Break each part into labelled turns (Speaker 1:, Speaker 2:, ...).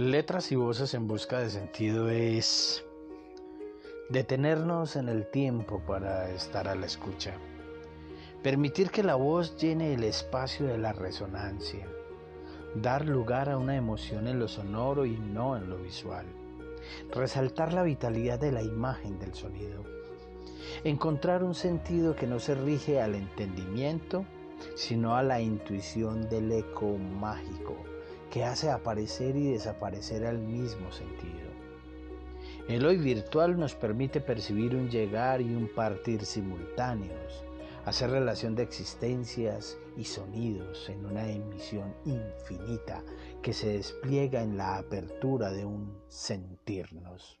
Speaker 1: Letras y voces en busca de sentido es detenernos en el tiempo para estar a la escucha. Permitir que la voz llene el espacio de la resonancia. Dar lugar a una emoción en lo sonoro y no en lo visual. Resaltar la vitalidad de la imagen del sonido. Encontrar un sentido que no se rige al entendimiento, sino a la intuición del eco mágico que hace aparecer y desaparecer al mismo sentido. El hoy virtual nos permite percibir un llegar y un partir simultáneos, hacer relación de existencias y sonidos en una emisión infinita que se despliega en la apertura de un sentirnos.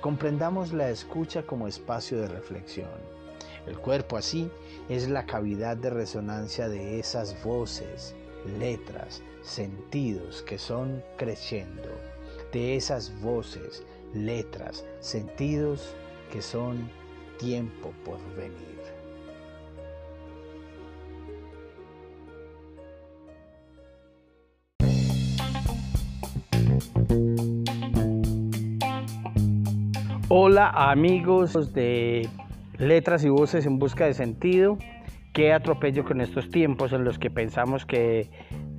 Speaker 1: Comprendamos la escucha como espacio de reflexión. El cuerpo así es la cavidad de resonancia de esas voces, letras, sentidos que son creciendo, de esas voces, letras, sentidos que son tiempo por venir. Hola amigos de Letras y Voces en Busca de Sentido. Qué atropello con estos tiempos en los que pensamos que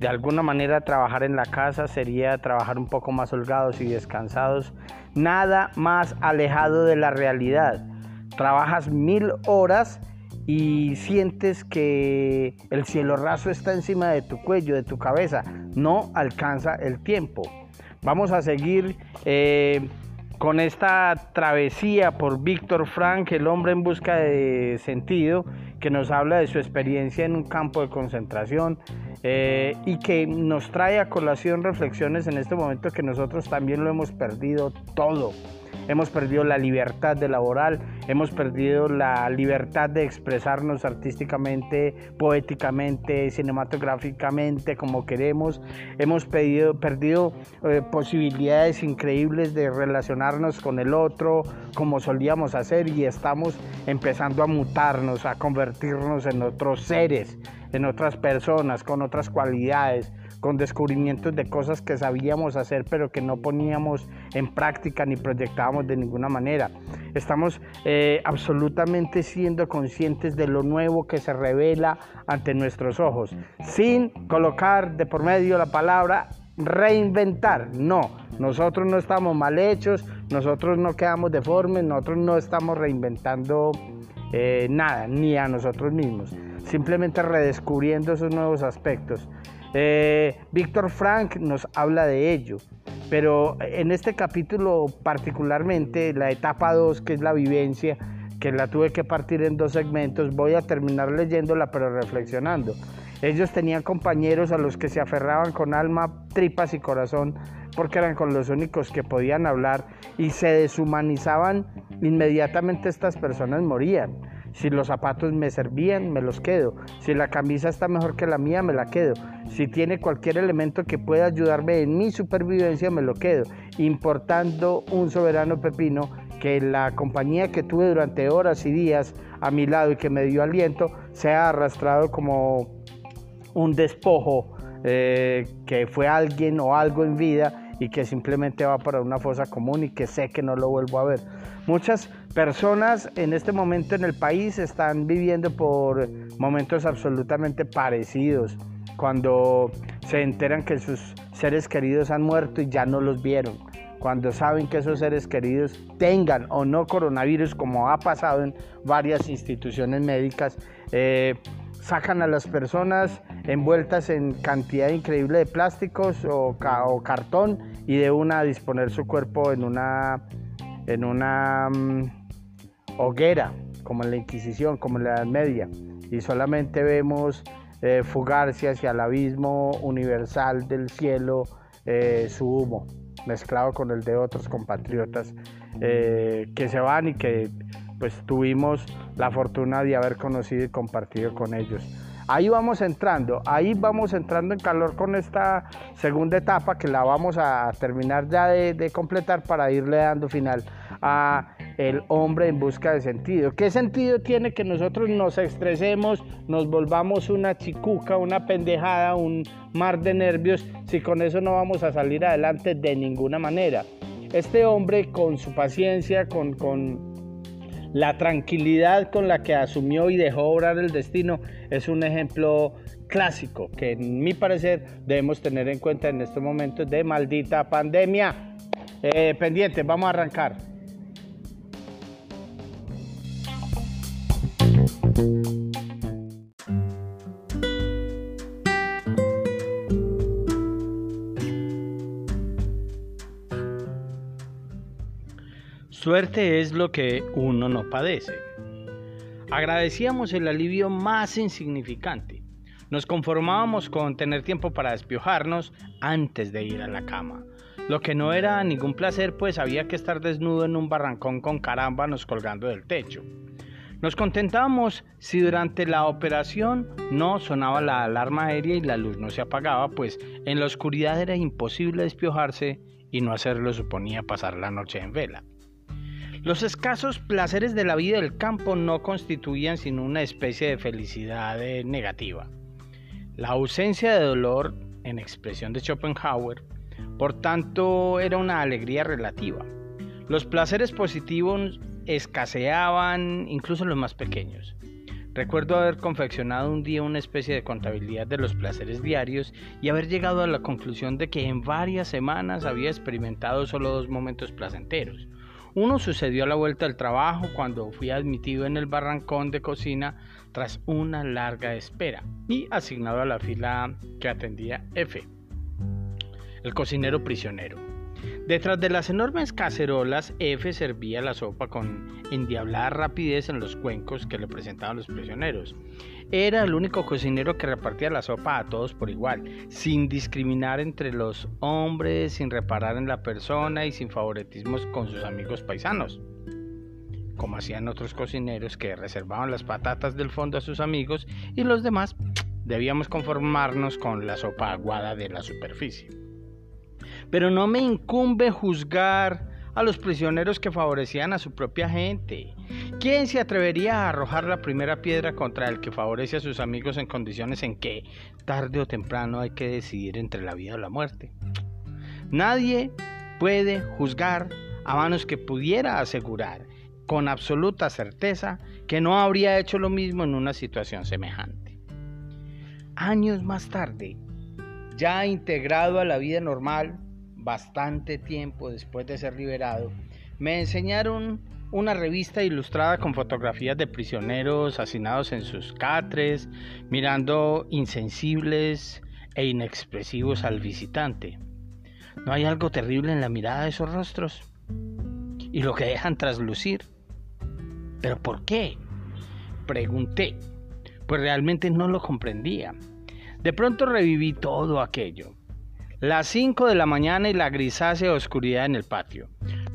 Speaker 1: de alguna manera trabajar en la casa sería trabajar un poco más holgados y descansados. Nada más alejado de la realidad. Trabajas mil horas y sientes que el cielo raso está encima de tu cuello, de tu cabeza. No alcanza el tiempo. Vamos a seguir eh, con esta travesía por Víctor Frank, el hombre en busca de sentido, que nos habla de su experiencia en un campo de concentración eh, y que nos trae a colación reflexiones en este momento que nosotros también lo hemos perdido todo hemos perdido la libertad de laboral, hemos perdido la libertad de expresarnos artísticamente, poéticamente, cinematográficamente, como queremos, hemos perdido eh, posibilidades increíbles de relacionarnos con el otro como solíamos hacer y estamos empezando a mutarnos, a convertirnos en otros seres, en otras personas, con otras cualidades con descubrimientos de cosas que sabíamos hacer pero que no poníamos en práctica ni proyectábamos de ninguna manera. Estamos eh, absolutamente siendo conscientes de lo nuevo que se revela ante nuestros ojos, sin colocar de por medio la palabra reinventar. No, nosotros no estamos mal hechos, nosotros no quedamos deformes, nosotros no estamos reinventando eh, nada, ni a nosotros mismos. Simplemente redescubriendo esos nuevos aspectos. Eh, Víctor Frank nos habla de ello, pero en este capítulo particularmente, la etapa 2, que es la vivencia, que la tuve que partir en dos segmentos, voy a terminar leyéndola pero reflexionando. Ellos tenían compañeros a los que se aferraban con alma, tripas y corazón porque eran con los únicos que podían hablar y se deshumanizaban, inmediatamente estas personas morían. Si los zapatos me servían, me los quedo. Si la camisa está mejor que la mía, me la quedo. Si tiene cualquier elemento que pueda ayudarme en mi supervivencia, me lo quedo. Importando un soberano pepino que la compañía que tuve durante horas y días a mi lado y que me dio aliento, se ha arrastrado como un despojo eh, que fue alguien o algo en vida y que simplemente va para una fosa común y que sé que no lo vuelvo a ver. Muchas personas en este momento en el país están viviendo por momentos absolutamente parecidos, cuando se enteran que sus seres queridos han muerto y ya no los vieron, cuando saben que esos seres queridos tengan o no coronavirus, como ha pasado en varias instituciones médicas, eh, sacan a las personas envueltas en cantidad increíble de plásticos o, cartón y de una disponer su cuerpo en una, en una mm, hoguera, como en la Inquisición, como en la Edad Media. Y solamente vemos eh, fugarse hacia el abismo universal del cielo eh, su humo, mezclado con el de otros compatriotas eh, que se van y que pues tuvimos la fortuna de haber conocido y compartido con ellos. Ahí vamos entrando, ahí vamos entrando en calor con esta segunda etapa que la vamos a terminar ya de, completar para irle dando final a el hombre en busca de sentido. ¿Qué sentido tiene que nosotros nos estresemos, nos volvamos una chicuca, una pendejada, un mar de nervios, si con eso no vamos a salir adelante de ninguna manera? Este hombre con su paciencia, con, con la tranquilidad con la que asumió y dejó obrar el destino, es un ejemplo clásico que en mi parecer debemos tener en cuenta en estos momentos de maldita pandemia. Eh, pendiente, vamos a arrancar. Suerte es lo que uno no padece. Agradecíamos el alivio más insignificante. Nos conformábamos con tener tiempo para despiojarnos antes de ir a la cama. Lo que no era ningún placer, pues había que estar desnudo en un barrancón con carámbanos colgando del techo. Nos contentábamos si durante la operación no sonaba la alarma aérea y la luz no se apagaba, pues en la oscuridad era imposible despiojarse y no hacerlo suponía pasar la noche en vela. Los escasos placeres de la vida del campo no constituían sino una especie de felicidad eh, negativa. La ausencia de dolor, en expresión de Schopenhauer, por tanto era una alegría relativa. Los placeres positivos escaseaban incluso los más pequeños. Recuerdo haber confeccionado un día una especie de contabilidad de los placeres diarios y haber llegado a la conclusión de que en varias semanas había experimentado solo dos momentos placenteros. Uno sucedió a la vuelta del trabajo cuando fui admitido en el barrancón de cocina tras una larga espera y asignado a la fila que atendía F, el cocinero prisionero. Detrás de las enormes cacerolas, F servía la sopa con endiablada rapidez en los cuencos que le presentaban los prisioneros. Era el único cocinero que repartía la sopa a todos por igual, sin discriminar entre los hombres, sin reparar en la persona y sin favoritismos con sus amigos paisanos. Como hacían otros cocineros que reservaban las patatas del fondo a sus amigos y los demás debíamos conformarnos con la sopa aguada de la superficie. Pero no me incumbe juzgar a los prisioneros que favorecían a su propia gente. ¿Quién se atrevería a arrojar la primera piedra contra el que favorece a sus amigos en condiciones en que tarde o temprano hay que decidir entre la vida o la muerte? Nadie puede juzgar a manos que pudiera asegurar con absoluta certeza que no habría hecho lo mismo en una situación semejante. Años más tarde, ya integrado a la vida normal, bastante tiempo después de ser liberado, me enseñaron una revista ilustrada con fotografías de prisioneros hacinados en sus catres, mirando insensibles e inexpresivos al visitante. ¿No hay algo terrible en la mirada de esos rostros? Y lo que dejan traslucir. ¿Pero por qué? Pregunté, pues realmente no lo comprendía. De pronto reviví todo aquello. Las 5 de la mañana y la grisácea oscuridad en el patio.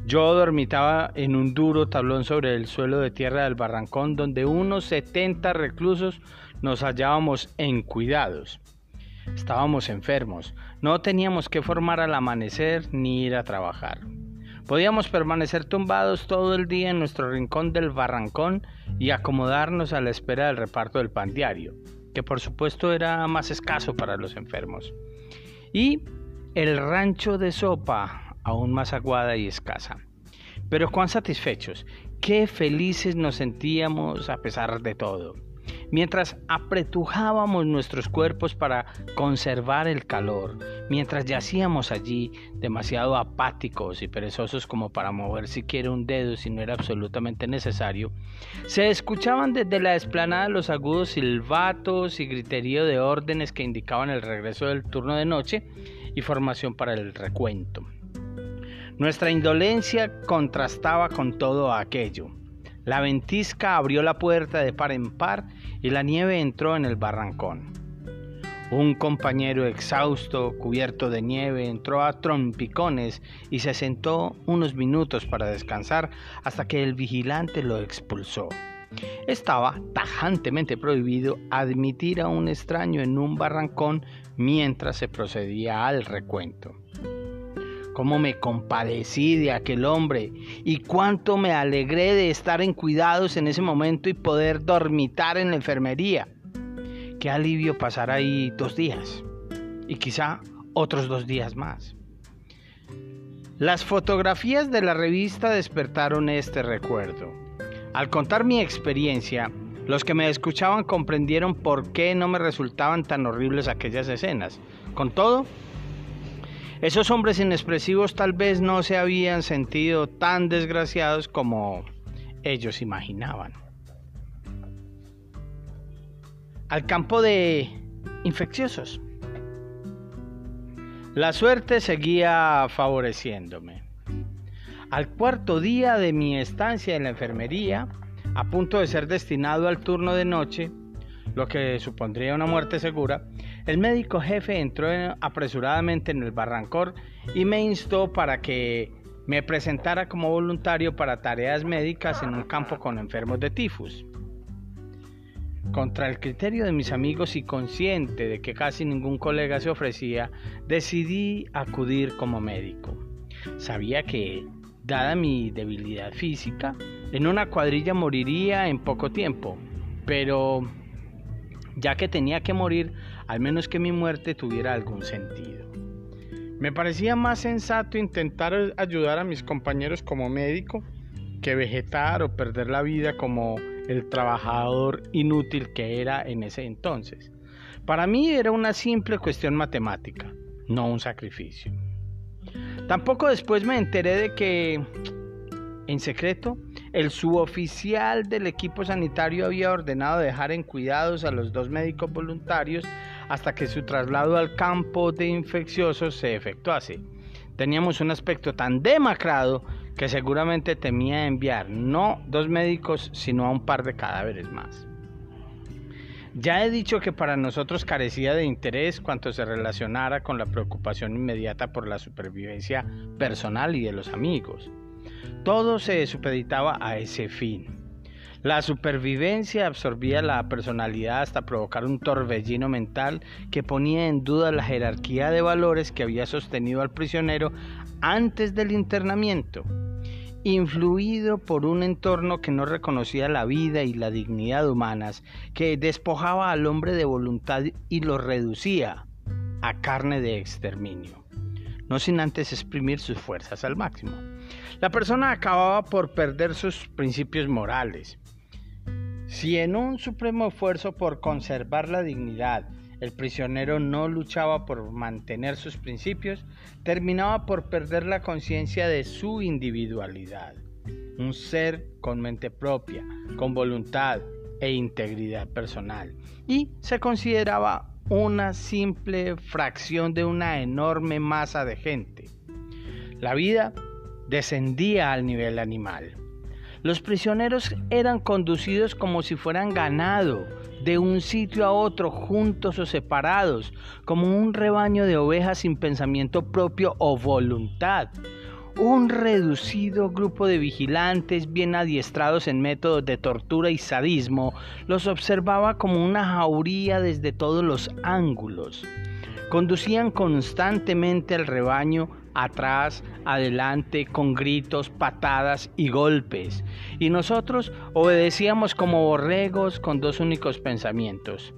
Speaker 1: Yo dormitaba en un duro tablón sobre el suelo de tierra del barrancón donde unos 70 reclusos nos hallábamos en cuidados. Estábamos enfermos, no teníamos que formar al amanecer ni ir a trabajar. Podíamos permanecer tumbados todo el día en nuestro rincón del barrancón y acomodarnos a la espera del reparto del pan diario, que por supuesto era más escaso para los enfermos y el rancho de sopa aún más aguada y escasa. Pero cuán satisfechos, qué felices nos sentíamos a pesar de todo mientras apretujábamos nuestros cuerpos para conservar el calor, mientras yacíamos allí demasiado apáticos y perezosos como para mover siquiera un dedo si no era absolutamente necesario, se escuchaban desde la esplanada los agudos silbatos y griterío de órdenes que indicaban el regreso del turno de noche y formación para el recuento. Nuestra indolencia contrastaba con todo aquello. La ventisca abrió la puerta de par en par y la nieve entró en el barrancón. Un compañero exhausto, cubierto de nieve, entró a trompicones y se sentó unos minutos para descansar hasta que el vigilante lo expulsó. Estaba tajantemente prohibido admitir a un extraño en un barrancón mientras se procedía al recuento. Cómo me compadecí de aquel hombre y cuánto me alegré de estar en cuidados en ese momento y poder dormitar en la enfermería. Qué alivio pasar ahí dos días y quizá otros dos días más. Las fotografías de la revista despertaron este recuerdo. Al contar mi experiencia, los que me escuchaban comprendieron por qué no me resultaban tan horribles aquellas escenas. Con todo, esos hombres inexpresivos tal vez no se habían sentido tan desgraciados como ellos imaginaban. Al campo de infecciosos. La suerte seguía favoreciéndome. Al cuarto día de mi estancia en la enfermería, a punto de ser destinado al turno de noche, lo que supondría una muerte segura, el médico jefe entró apresuradamente en el barrancor y me instó para que me presentara como voluntario para tareas médicas en un campo con enfermos de tifus. Contra el criterio de mis amigos y consciente de que casi ningún colega se ofrecía, decidí acudir como médico. Sabía que, dada mi debilidad física, en una cuadrilla moriría en poco tiempo, pero ya que tenía que morir, al menos que mi muerte tuviera algún sentido. Me parecía más sensato intentar ayudar a mis compañeros como médico que vegetar o perder la vida como el trabajador inútil que era en ese entonces. Para mí era una simple cuestión matemática, no un sacrificio. Tampoco después me enteré de que, en secreto, el suboficial del equipo sanitario había ordenado dejar en cuidados a los dos médicos voluntarios hasta que su traslado al campo de infecciosos se efectuase. Teníamos un aspecto tan demacrado que seguramente temía enviar no dos médicos, sino a un par de cadáveres más. Ya he dicho que para nosotros carecía de interés cuanto se relacionara con la preocupación inmediata por la supervivencia personal y de los amigos. Todo se supeditaba a ese fin. La supervivencia absorbía la personalidad hasta provocar un torbellino mental que ponía en duda la jerarquía de valores que había sostenido al prisionero antes del internamiento. Influido por un entorno que no reconocía la vida y la dignidad humanas, que despojaba al hombre de voluntad y lo reducía a carne de exterminio no sin antes exprimir sus fuerzas al máximo. La persona acababa por perder sus principios morales. Si en un supremo esfuerzo por conservar la dignidad el prisionero no luchaba por mantener sus principios, terminaba por perder la conciencia de su individualidad. Un ser con mente propia, con voluntad e integridad personal. Y se consideraba una simple fracción de una enorme masa de gente. La vida descendía al nivel animal. Los prisioneros eran conducidos como si fueran ganado, de un sitio a otro, juntos o separados, como un rebaño de ovejas sin pensamiento propio o voluntad un reducido grupo de vigilantes bien adiestrados en métodos de tortura y sadismo los observaba como una jauría desde todos los ángulos. Conducían constantemente al rebaño atrás, adelante, con gritos, patadas y golpes, y nosotros obedecíamos como borregos con dos únicos pensamientos,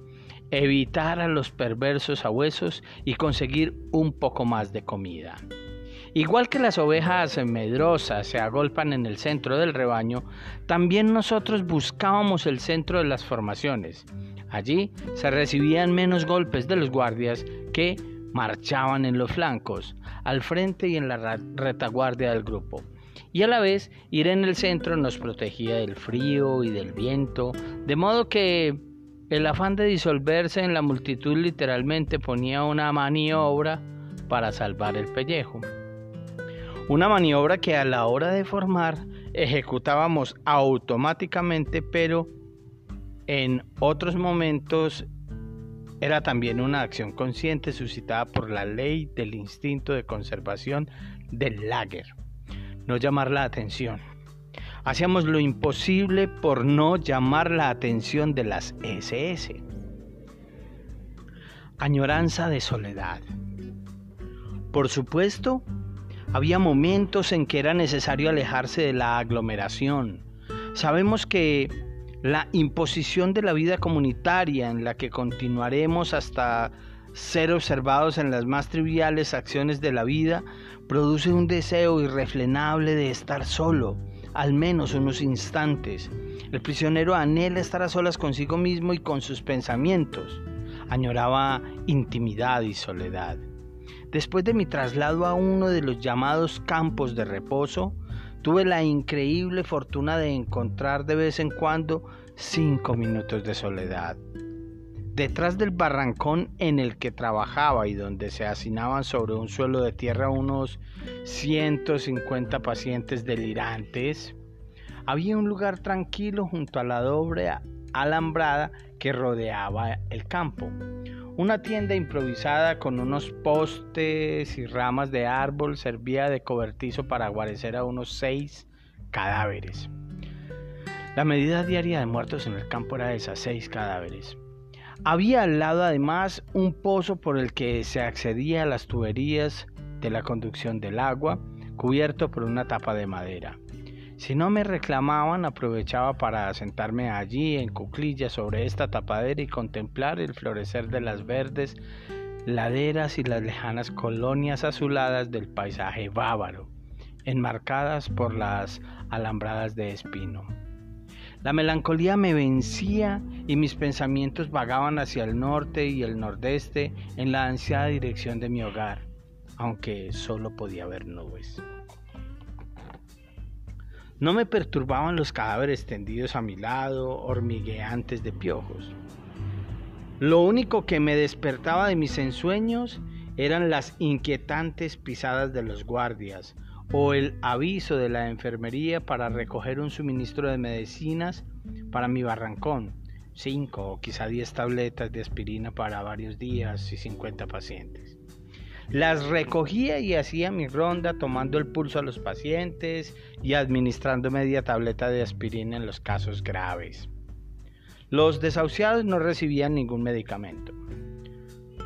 Speaker 1: evitar a los perversos huesos y conseguir un poco más de comida. Igual que las ovejas medrosas se agolpan en el centro del rebaño, también nosotros buscábamos el centro de las formaciones. Allí se recibían menos golpes de los guardias que marchaban en los flancos, al frente y en la retaguardia del grupo. Y a la vez ir en el centro nos protegía del frío y del viento, de modo que el afán de disolverse en la multitud literalmente ponía una maniobra para salvar el pellejo. Una maniobra que a la hora de formar ejecutábamos automáticamente, pero en otros momentos era también una acción consciente suscitada por la ley del instinto de conservación del lager. No llamar la atención. Hacíamos lo imposible por no llamar la atención de las SS. Añoranza de soledad. Por supuesto, Había momentos en que era necesario alejarse de la aglomeración. Sabemos que la imposición de la vida comunitaria en la que continuaremos hasta ser observados en las más triviales acciones de la vida produce un deseo irrefrenable de estar solo, al menos unos instantes. El prisionero anhela estar a solas consigo mismo y con sus pensamientos. Añoraba intimidad y soledad. Después de mi traslado a uno de los llamados campos de reposo, tuve la increíble fortuna de encontrar de vez en cuando cinco minutos de soledad. Detrás del barrancón en el que trabajaba y donde se hacinaban sobre un suelo de tierra unos 150 pacientes delirantes, había un lugar tranquilo junto a la doble alambrada que rodeaba el campo. Una tienda improvisada con unos postes y ramas de árbol servía de cobertizo para guarecer a unos seis cadáveres. La medida diaria de muertos en el campo era de esas seis cadáveres. Había al lado además un pozo por el que se accedía a las tuberías de la conducción del agua, cubierto por una tapa de madera. Si no me reclamaban, aprovechaba para sentarme allí en cuclillas sobre esta tapadera y contemplar el florecer de las verdes laderas y las lejanas colonias azuladas del paisaje bávaro, enmarcadas por las alambradas de espino. La melancolía me vencía y mis pensamientos vagaban hacia el norte y el nordeste en la ansiada dirección de mi hogar, aunque solo podía ver nubes. No me perturbaban los cadáveres tendidos a mi lado, hormigueantes de piojos. Lo único que me despertaba de mis ensueños eran las inquietantes pisadas de los guardias, o el aviso de la enfermería para recoger un suministro de medicinas para mi barrancón, 5 o quizá 10 tabletas de aspirina para varios días y 50 pacientes. Las recogía y hacía mi ronda tomando el pulso a los pacientes y administrando media tableta de aspirina en los casos graves. Los desahuciados no recibían ningún medicamento.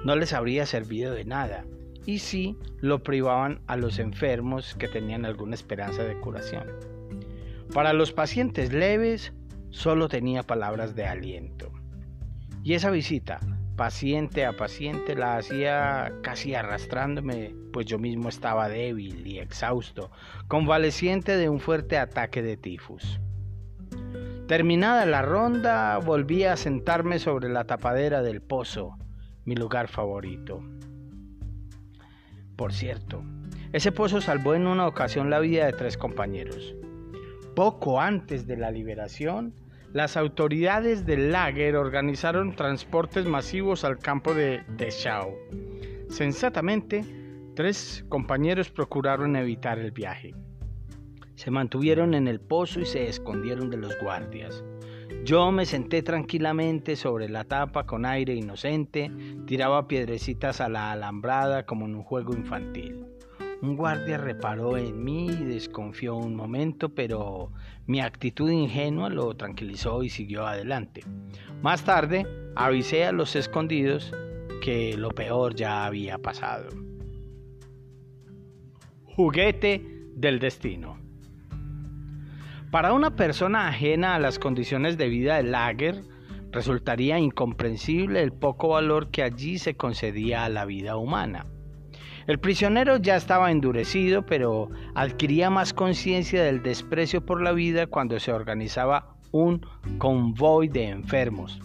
Speaker 1: No les habría servido de nada y sí lo privaban a los enfermos que tenían alguna esperanza de curación. Para los pacientes leves solo tenía palabras de aliento. Y esa visita, paciente a paciente, la hacía casi arrastrándome, pues yo mismo estaba débil y exhausto, convaleciente de un fuerte ataque de tifus. Terminada la ronda, volví a sentarme sobre la tapadera del pozo, mi lugar favorito. Por cierto, ese pozo salvó en una ocasión la vida de tres compañeros. Poco antes de la liberación, las autoridades del lager organizaron transportes masivos al campo de Dachau. Sensatamente, tres compañeros procuraron evitar el viaje. Se mantuvieron en el pozo y se escondieron de los guardias. Yo me senté tranquilamente sobre la tapa con aire inocente, tiraba piedrecitas a la alambrada como en un juego infantil. Un guardia reparó en mí y desconfió un momento, pero mi actitud ingenua lo tranquilizó y siguió adelante. Más tarde avisé a los escondidos que lo peor ya había pasado. Juguete del destino. Para una persona ajena a las condiciones de vida del lager, resultaría incomprensible el poco valor que allí se concedía a la vida humana. El prisionero ya estaba endurecido, pero adquiría más conciencia del desprecio por la vida cuando se organizaba un convoy de enfermos.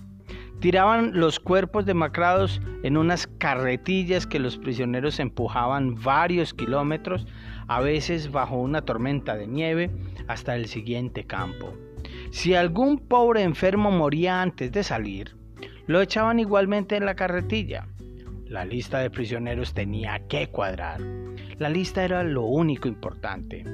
Speaker 1: Tiraban los cuerpos demacrados en unas carretillas que los prisioneros empujaban varios kilómetros a veces bajo una tormenta de nieve, hasta el siguiente campo. Si algún pobre enfermo moría antes de salir, lo echaban igualmente en la carretilla. La lista de prisioneros tenía que cuadrar. La lista era lo único importante.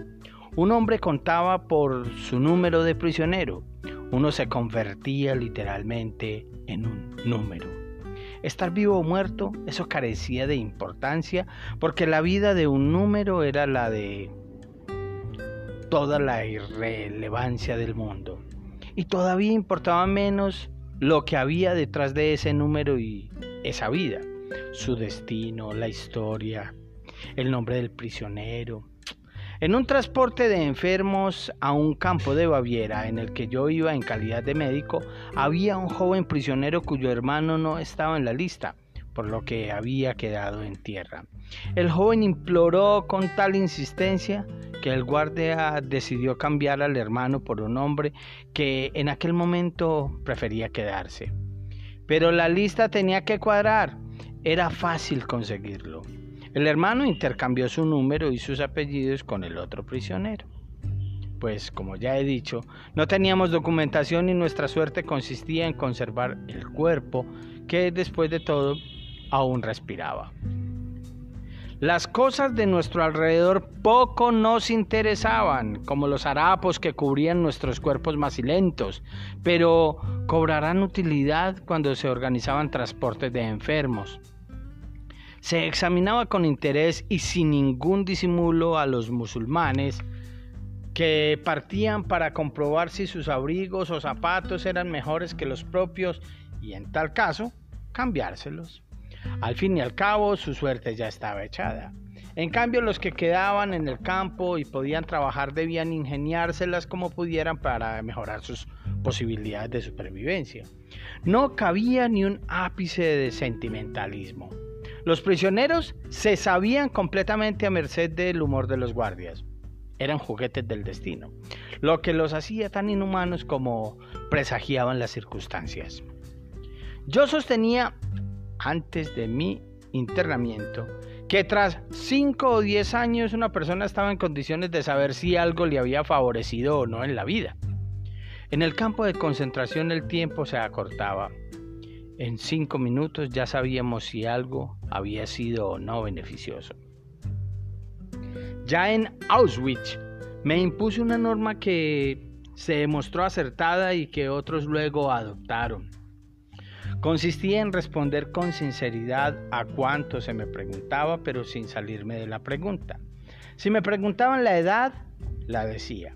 Speaker 1: Un hombre contaba por su número de prisionero. Uno se convertía literalmente en un número. Estar vivo o muerto, eso carecía de importancia porque la vida de un número era la de toda la irrelevancia del mundo. Y todavía importaba menos lo que había detrás de ese número y esa vida, su destino, la historia, el nombre del prisionero, En un transporte de enfermos a un campo de Baviera en el que yo iba en calidad de médico, había un joven prisionero cuyo hermano no estaba en la lista, por lo que había quedado en tierra. El joven imploró con tal insistencia que el guardia decidió cambiar al hermano por un hombre que en aquel momento prefería quedarse. Pero la lista tenía que cuadrar, era fácil conseguirlo. El hermano intercambió su número y sus apellidos con el otro prisionero. Pues, como ya he dicho, no teníamos documentación y nuestra suerte consistía en conservar el cuerpo que después de todo aún respiraba. Las cosas de nuestro alrededor poco nos interesaban, como los harapos que cubrían nuestros cuerpos macilentos, pero cobrarán utilidad cuando se organizaban transportes de enfermos. Se examinaba con interés y sin ningún disimulo a los musulmanes que partían para comprobar si sus abrigos o zapatos eran mejores que los propios y en tal caso cambiárselos. Al fin y al cabo su suerte ya estaba echada. En cambio los que quedaban en el campo y podían trabajar debían ingeniárselas como pudieran para mejorar sus posibilidades de supervivencia. No cabía ni un ápice de sentimentalismo. Los prisioneros se sabían completamente a merced del humor de los guardias. Eran juguetes del destino, lo que los hacía tan inhumanos como presagiaban las circunstancias. Yo sostenía, antes de mi internamiento, que tras 5 o 10 años una persona estaba en condiciones de saber si algo le había favorecido o no en la vida. En el campo de concentración el tiempo se acortaba en cinco minutos ya sabíamos si algo había sido o no beneficioso. Ya en Auschwitz me impuse una norma que se demostró acertada y que otros luego adoptaron. Consistía en responder con sinceridad a cuanto se me preguntaba, pero sin salirme de la pregunta. Si me preguntaban la edad, la decía.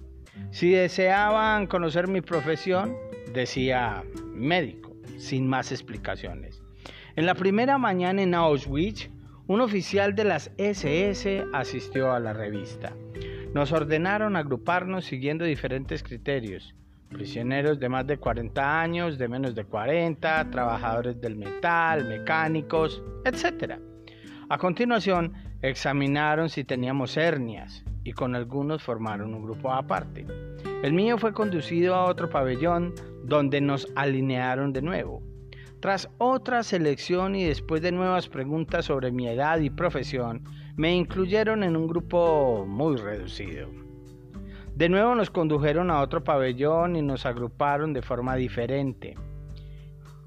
Speaker 1: Si deseaban conocer mi profesión, decía médico sin más explicaciones. En la primera mañana en Auschwitz, un oficial de las SS asistió a la revista. Nos ordenaron agruparnos siguiendo diferentes criterios. Prisioneros de más de 40 años, de menos de 40, trabajadores del metal, mecánicos, etc. A continuación, examinaron si teníamos hernias y con algunos formaron un grupo aparte. El mío fue conducido a otro pabellón donde nos alinearon de nuevo. Tras otra selección y después de nuevas preguntas sobre mi edad y profesión, me incluyeron en un grupo muy reducido. De nuevo nos condujeron a otro pabellón y nos agruparon de forma diferente.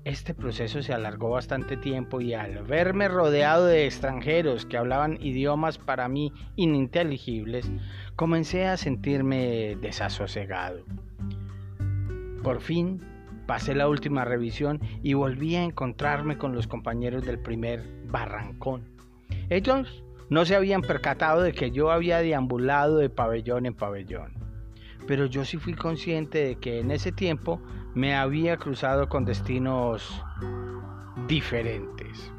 Speaker 1: Este proceso se alargó bastante tiempo y al verme rodeado de extranjeros que hablaban idiomas para mí ininteligibles, comencé a sentirme desasosegado. Por fin pasé la última revisión y volví a encontrarme con los compañeros del primer barrancón. Ellos no se habían percatado de que yo había deambulado de pabellón en pabellón, pero yo sí fui consciente de que en ese tiempo me había cruzado con destinos diferentes.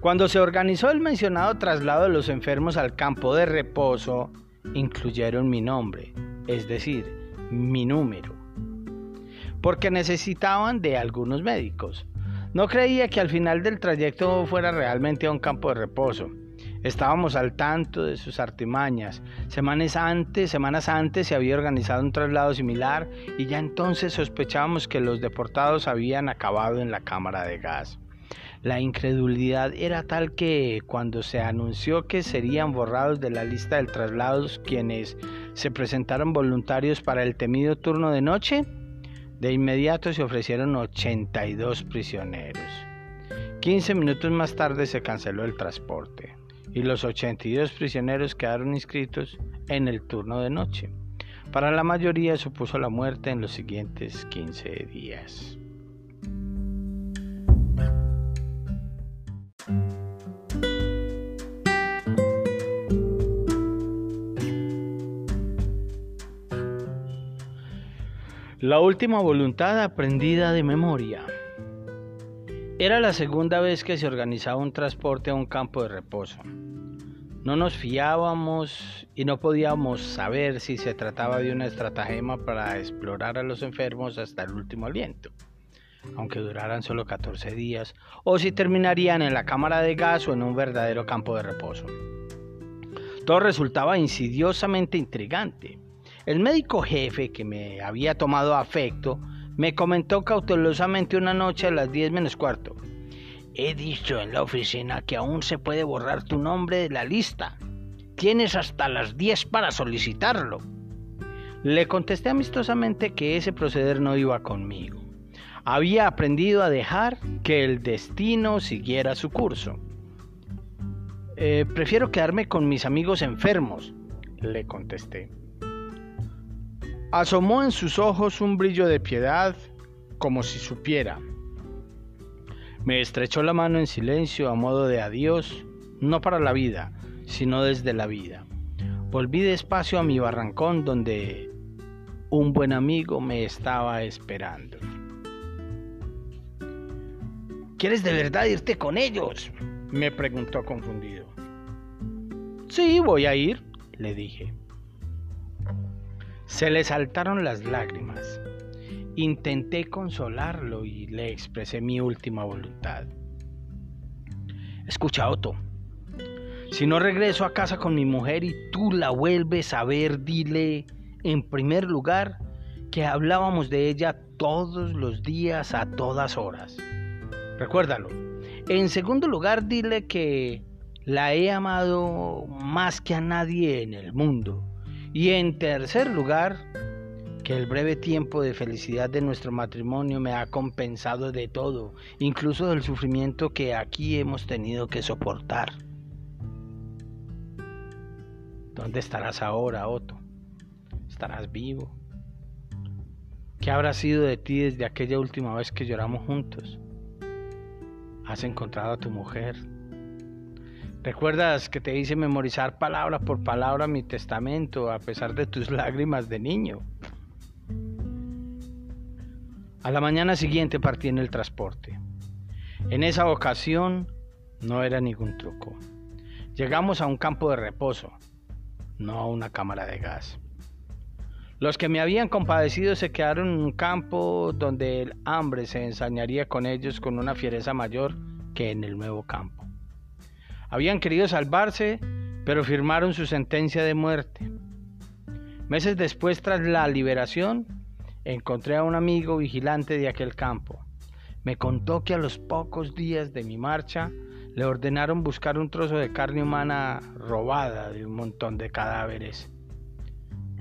Speaker 1: Cuando se organizó el mencionado traslado de los enfermos al campo de reposo, incluyeron mi nombre, es decir, mi número porque necesitaban de algunos médicos. No creía que al final del trayecto fuera realmente a un campo de reposo. Estábamos al tanto de sus artimañas. Semanas antes, semanas antes se había organizado un traslado similar y ya entonces sospechábamos que los deportados habían acabado en la cámara de gas. La incredulidad era tal que cuando se anunció que serían borrados de la lista de traslados quienes se presentaron voluntarios para el temido turno de noche, de inmediato se ofrecieron 82 prisioneros. 15 minutos más tarde se canceló el transporte y los 82 prisioneros quedaron inscritos en el turno de noche. Para la mayoría supuso la muerte en los siguientes 15 días. La última voluntad aprendida de memoria. Era la segunda vez que se organizaba un transporte a un campo de reposo. No nos fiábamos y no podíamos saber si se trataba de una estratagema para explorar a los enfermos hasta el último aliento, aunque duraran solo 14 días, o si terminarían en la cámara de gas o en un verdadero campo de reposo. Todo resultaba insidiosamente intrigante. El médico jefe que me había tomado afecto me comentó cautelosamente una noche a las 10 menos cuarto. He dicho en la oficina que aún se puede borrar tu nombre de la lista. Tienes hasta las 10 para solicitarlo. Le contesté amistosamente que ese proceder no iba conmigo. Había aprendido a dejar que el destino siguiera su curso. Eh, prefiero quedarme con mis amigos enfermos, le contesté. Asomó en sus ojos un brillo de piedad, como si supiera. Me estrechó la mano en silencio a modo de adiós, no para la vida, sino desde la vida. Volví despacio a mi barrancón donde un buen amigo me estaba esperando. ¿Quieres de verdad irte con ellos? me preguntó confundido. Sí, voy a ir, le dije. Se le saltaron las lágrimas. Intenté consolarlo y le expresé mi última voluntad. Escucha, Otto. Si no regreso a casa con mi mujer y tú la vuelves a ver, dile, en primer lugar, que hablábamos de ella todos los días a todas horas. Recuérdalo. En segundo lugar, dile que la he amado más que a nadie en el mundo. Y en tercer lugar, que el breve tiempo de felicidad de nuestro matrimonio me ha compensado de todo, incluso del sufrimiento que aquí hemos tenido que soportar. ¿Dónde estarás ahora, Otto? ¿Estarás vivo? ¿Qué habrá sido de ti desde aquella última vez que lloramos juntos? ¿Has encontrado a tu mujer? ¿Recuerdas que te hice memorizar palabra por palabra mi testamento a pesar de tus lágrimas de niño? A la mañana siguiente partí en el transporte. En esa ocasión no era ningún truco. Llegamos a un campo de reposo, no a una cámara de gas. Los que me habían compadecido se quedaron en un campo donde el hambre se ensañaría con ellos con una fiereza mayor que en el nuevo campo. Habían querido salvarse, pero firmaron su sentencia de muerte. Meses después, tras la liberación, encontré a un amigo vigilante de aquel campo. Me contó que a los pocos días de mi marcha le ordenaron buscar un trozo de carne humana robada de un montón de cadáveres.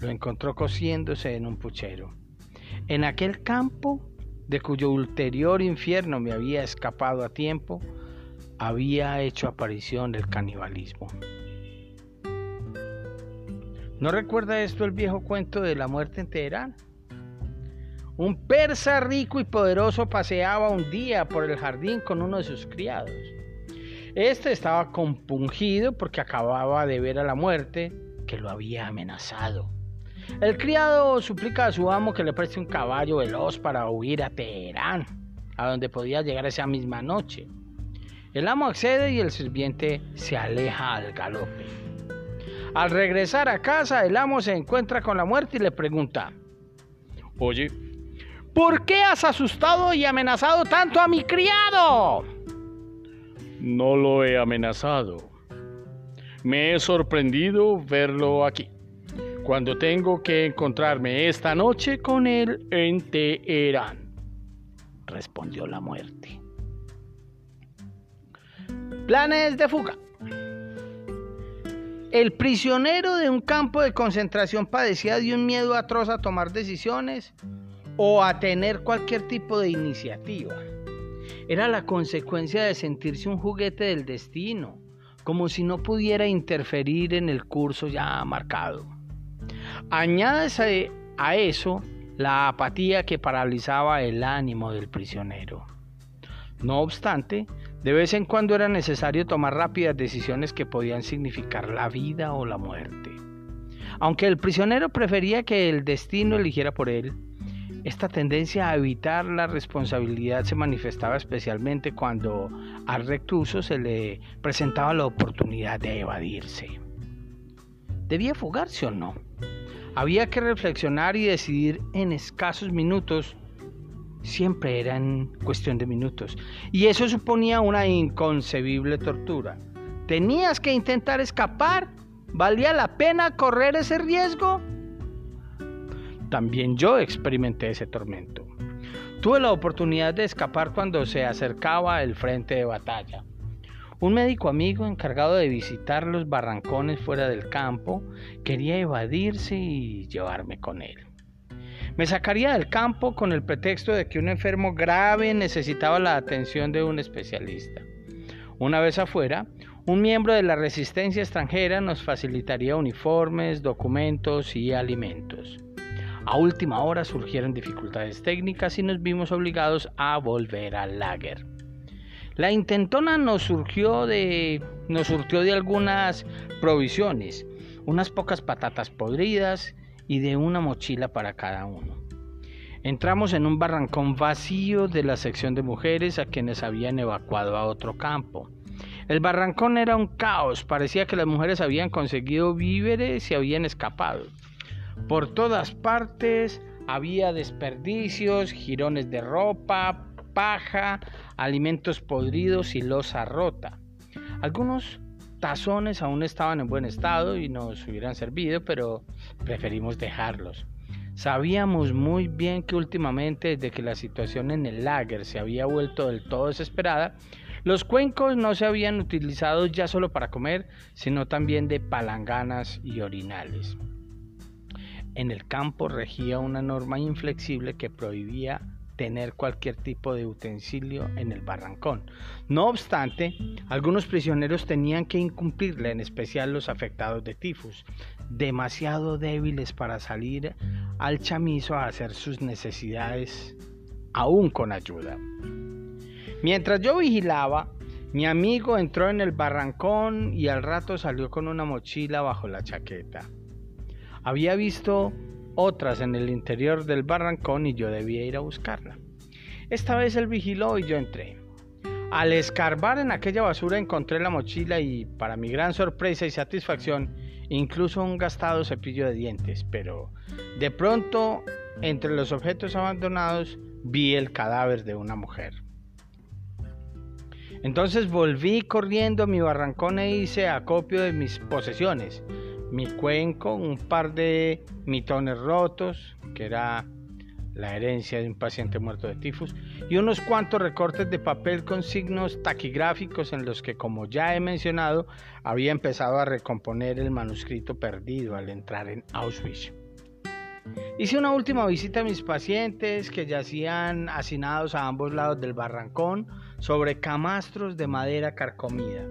Speaker 1: Lo encontró cociéndose en un puchero. En aquel campo, de cuyo ulterior infierno me había escapado a tiempo, había hecho aparición el canibalismo. ¿No recuerda esto el viejo cuento de la muerte en Teherán? Un persa rico y poderoso paseaba un día por el jardín con uno de sus criados. Este estaba compungido porque acababa de ver a la muerte que lo había amenazado. El criado suplica a su amo que le preste un caballo veloz para huir a Teherán, a donde podía llegar esa misma noche. El amo accede y el sirviente se aleja al galope. Al regresar a casa, el amo se encuentra con la muerte y le pregunta, Oye, ¿Por qué has asustado y amenazado tanto a mi criado?
Speaker 2: No lo he amenazado. Me he sorprendido verlo aquí, cuando tengo que encontrarme esta noche con él en Teherán, respondió la muerte.
Speaker 1: Planes de fuga. El prisionero de un campo de concentración padecía de un miedo atroz a tomar decisiones o a tener cualquier tipo de iniciativa. Era la consecuencia de sentirse un juguete del destino, como si no pudiera interferir en el curso ya marcado. Añádese a eso la apatía que paralizaba el ánimo del prisionero. No obstante, de vez en cuando era necesario tomar rápidas decisiones que podían significar la vida o la muerte. Aunque el prisionero prefería que el destino eligiera por él, Esta tendencia a evitar la responsabilidad se manifestaba especialmente cuando al recluso se le presentaba la oportunidad de evadirse. ¿Debía fugarse o no? Había que reflexionar y decidir en escasos minutos. Siempre era cuestión de minutos. Y eso suponía una inconcebible tortura. ¿Tenías que intentar escapar? ¿Valía la pena correr ese riesgo? También yo experimenté ese tormento. Tuve la oportunidad de escapar cuando se acercaba el frente de batalla. Un médico amigo encargado de visitar los barrancones fuera del campo quería evadirse y llevarme con él. Me sacaría del campo con el pretexto de que un enfermo grave necesitaba la atención de un especialista. Una vez afuera, un miembro de la resistencia extranjera nos facilitaría uniformes, documentos y alimentos. A última hora surgieron dificultades técnicas y nos vimos obligados a volver al lager. La intentona nos surgió de nos surtió de algunas provisiones, unas pocas patatas podridas y de una mochila para cada uno. Entramos en un barrancón vacío de la sección de mujeres a quienes habían evacuado a otro campo. El barrancón era un caos, parecía que las mujeres habían conseguido víveres y habían escapado. Por todas partes había desperdicios, jirones de ropa, paja, alimentos podridos y losa rota. Algunos tazones aún estaban en buen estado y nos hubieran servido, pero preferimos dejarlos. Sabíamos muy bien que últimamente, desde que la situación en el lager se había vuelto del todo desesperada, los cuencos no se habían utilizado ya solo para comer, sino también de palanganas y orinales. En el campo regía una norma inflexible que prohibía tener cualquier tipo de utensilio en el barrancón. No obstante, algunos prisioneros tenían que incumplirla, en especial los afectados de tifus, demasiado débiles para salir al chamizo a hacer sus necesidades, aún con ayuda. Mientras yo vigilaba, mi amigo entró en el barrancón y al rato salió con una mochila bajo la chaqueta. Había visto otras en el interior del barrancón y yo debía ir a buscarla. Esta vez él vigiló y yo entré. Al escarbar en aquella basura encontré la mochila y, para mi gran sorpresa y satisfacción, incluso un gastado cepillo de dientes, pero de pronto, entre los objetos abandonados, vi el cadáver de una mujer. Entonces volví corriendo a mi barrancón e hice acopio de mis posesiones mi cuenco, un par de mitones rotos, que era la herencia de un paciente muerto de tifus, y unos cuantos recortes de papel con signos taquigráficos en los que, como ya he mencionado, había empezado a recomponer el manuscrito perdido al entrar en Auschwitz. Hice una última visita a mis pacientes que yacían hacinados a ambos lados del barrancón sobre camastros de madera carcomida.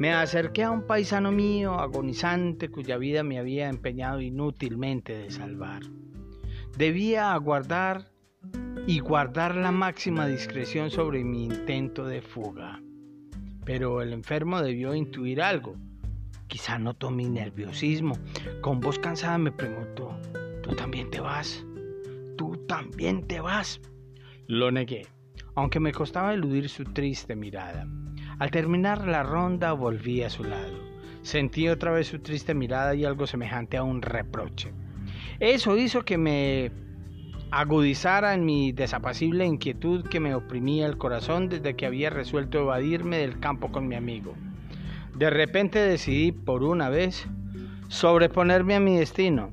Speaker 1: Me acerqué a un paisano mío agonizante cuya vida me había empeñado inútilmente de salvar. Debía aguardar y guardar la máxima discreción sobre mi intento de fuga. Pero el enfermo debió intuir algo. Quizá notó mi nerviosismo. Con voz cansada me preguntó, ¿tú también te vas? ¿Tú también te vas? Lo negué, aunque me costaba eludir su triste mirada. Al terminar la ronda volví a su lado. Sentí otra vez su triste mirada y algo semejante a un reproche. Eso hizo que me agudizara en mi desapacible inquietud que me oprimía el corazón desde que había resuelto evadirme del campo con mi amigo. De repente decidí por una vez sobreponerme a mi destino.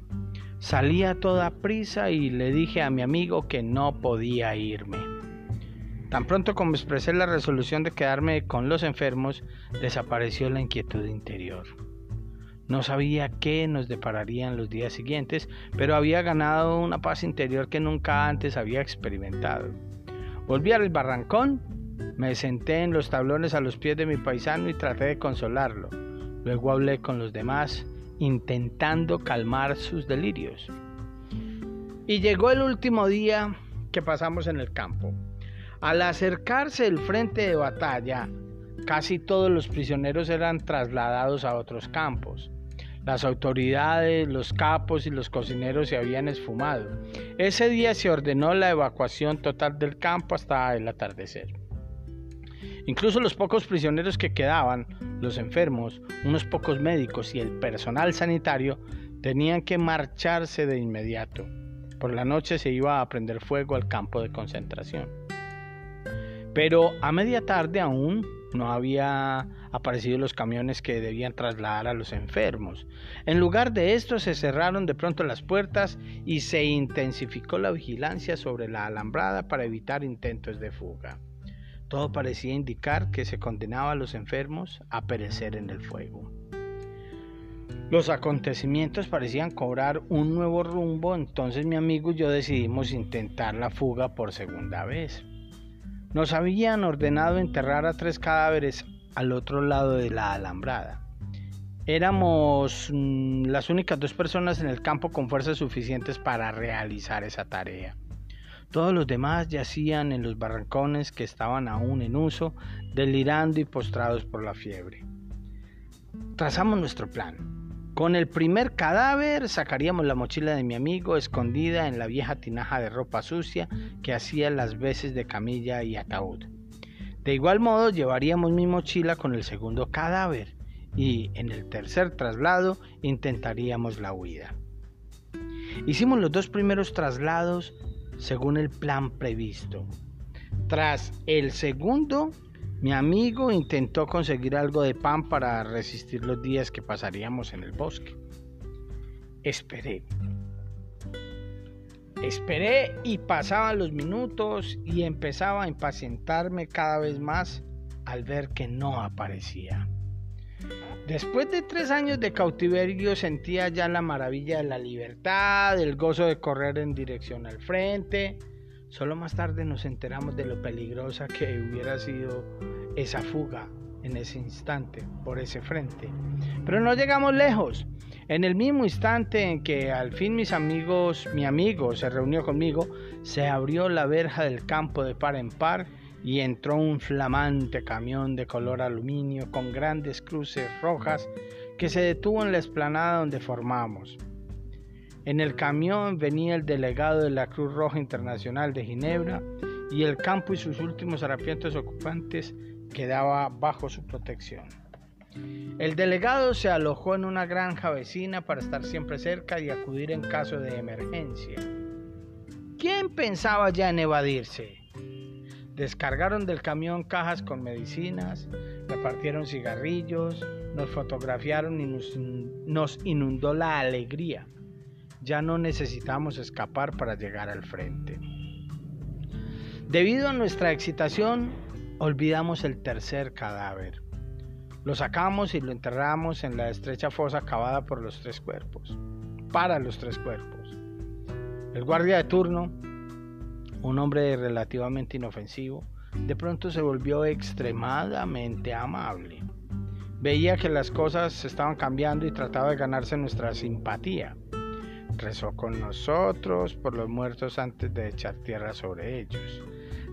Speaker 1: Salí a toda prisa y le dije a mi amigo que no podía irme. Tan pronto como expresé la resolución de quedarme con los enfermos, desapareció la inquietud interior. No sabía qué nos depararían los días siguientes, pero había ganado una paz interior que nunca antes había experimentado. Volví al barrancón, me senté en los tablones a los pies de mi paisano y traté de consolarlo. Luego hablé con los demás, intentando calmar sus delirios. Y llegó el último día que pasamos en el campo. Al acercarse el frente de batalla, casi todos los prisioneros eran trasladados a otros campos. Las autoridades, los capos y los cocineros se habían esfumado. Ese día se ordenó la evacuación total del campo hasta el atardecer. Incluso los pocos prisioneros que quedaban, los enfermos, unos pocos médicos y el personal sanitario tenían que marcharse de inmediato. Por la noche se iba a prender fuego al campo de concentración. Pero a media tarde aún no había aparecido los camiones que debían trasladar a los enfermos. En lugar de esto se cerraron de pronto las puertas y se intensificó la vigilancia sobre la alambrada para evitar intentos de fuga. Todo parecía indicar que se condenaba a los enfermos a perecer en el fuego. Los acontecimientos parecían cobrar un nuevo rumbo, entonces mi amigo y yo decidimos intentar la fuga por segunda vez. Nos habían ordenado enterrar a tres cadáveres al otro lado de la alambrada. Éramos mm, las únicas dos personas en el campo con fuerzas suficientes para realizar esa tarea. Todos los demás yacían en los barrancones que estaban aún en uso, delirando y postrados por la fiebre. Trazamos nuestro plan. Con el primer cadáver sacaríamos la mochila de mi amigo escondida en la vieja tinaja de ropa sucia que hacía las veces de camilla y ataúd. De igual modo llevaríamos mi mochila con el segundo cadáver y en el tercer traslado intentaríamos la huida. Hicimos los dos primeros traslados según el plan previsto. Tras el segundo mi amigo intentó conseguir algo de pan para resistir los días que pasaríamos en el bosque. Esperé. Esperé y pasaban los minutos y empezaba a impacientarme cada vez más al ver que no aparecía. Después de tres años de cautiverio sentía ya la maravilla de la libertad, el gozo de correr en dirección al frente, Solo más tarde nos enteramos de lo peligrosa que hubiera sido esa fuga en ese instante por ese frente. Pero no llegamos lejos. En el mismo instante en que al fin mis amigos, mi amigo se reunió conmigo, se abrió la verja del campo de par en par y entró un flamante camión de color aluminio con grandes cruces rojas que se detuvo en la explanada donde formamos. En el camión venía el delegado de la Cruz Roja Internacional de Ginebra y el campo y sus últimos harapientos ocupantes quedaba bajo su protección. El delegado se alojó en una granja vecina para estar siempre cerca y acudir en caso de emergencia. ¿Quién pensaba ya en evadirse? Descargaron del camión cajas con medicinas, repartieron cigarrillos, nos fotografiaron y nos, inundó la alegría ya no necesitamos escapar para llegar al frente. Debido a nuestra excitación, olvidamos el tercer cadáver. Lo sacamos y lo enterramos en la estrecha fosa cavada por los tres cuerpos, para los tres cuerpos. El guardia de turno, un hombre relativamente inofensivo, de pronto se volvió extremadamente amable. Veía que las cosas estaban cambiando y trataba de ganarse nuestra simpatía rezó con nosotros por los muertos antes de echar tierra sobre ellos.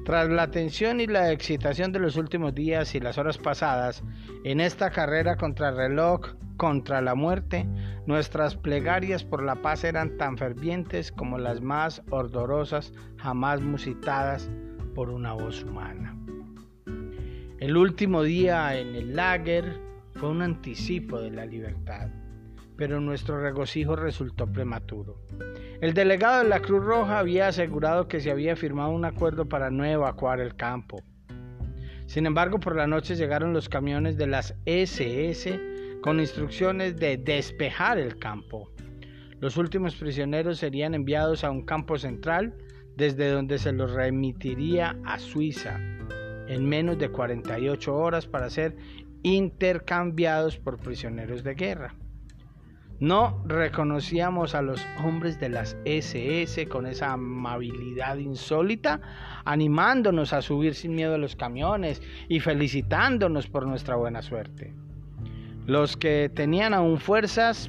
Speaker 1: Tras la tensión y la excitación de los últimos días y las horas pasadas, en esta carrera contra el reloj, contra la muerte, nuestras plegarias por la paz eran tan fervientes como las más ordorosas jamás musitadas por una voz humana. El último día en el lager fue un anticipo de la libertad pero nuestro regocijo resultó prematuro. El delegado de la Cruz Roja había asegurado que se había firmado un acuerdo para no evacuar el campo. Sin embargo, por la noche llegaron los camiones de las SS con instrucciones de despejar el campo. Los últimos prisioneros serían enviados a un campo central desde donde se los remitiría a Suiza en menos de 48 horas para ser intercambiados por prisioneros de guerra. No reconocíamos a los hombres de las SS con esa amabilidad insólita, animándonos a subir sin miedo a los camiones y felicitándonos por nuestra buena suerte. Los que tenían aún fuerzas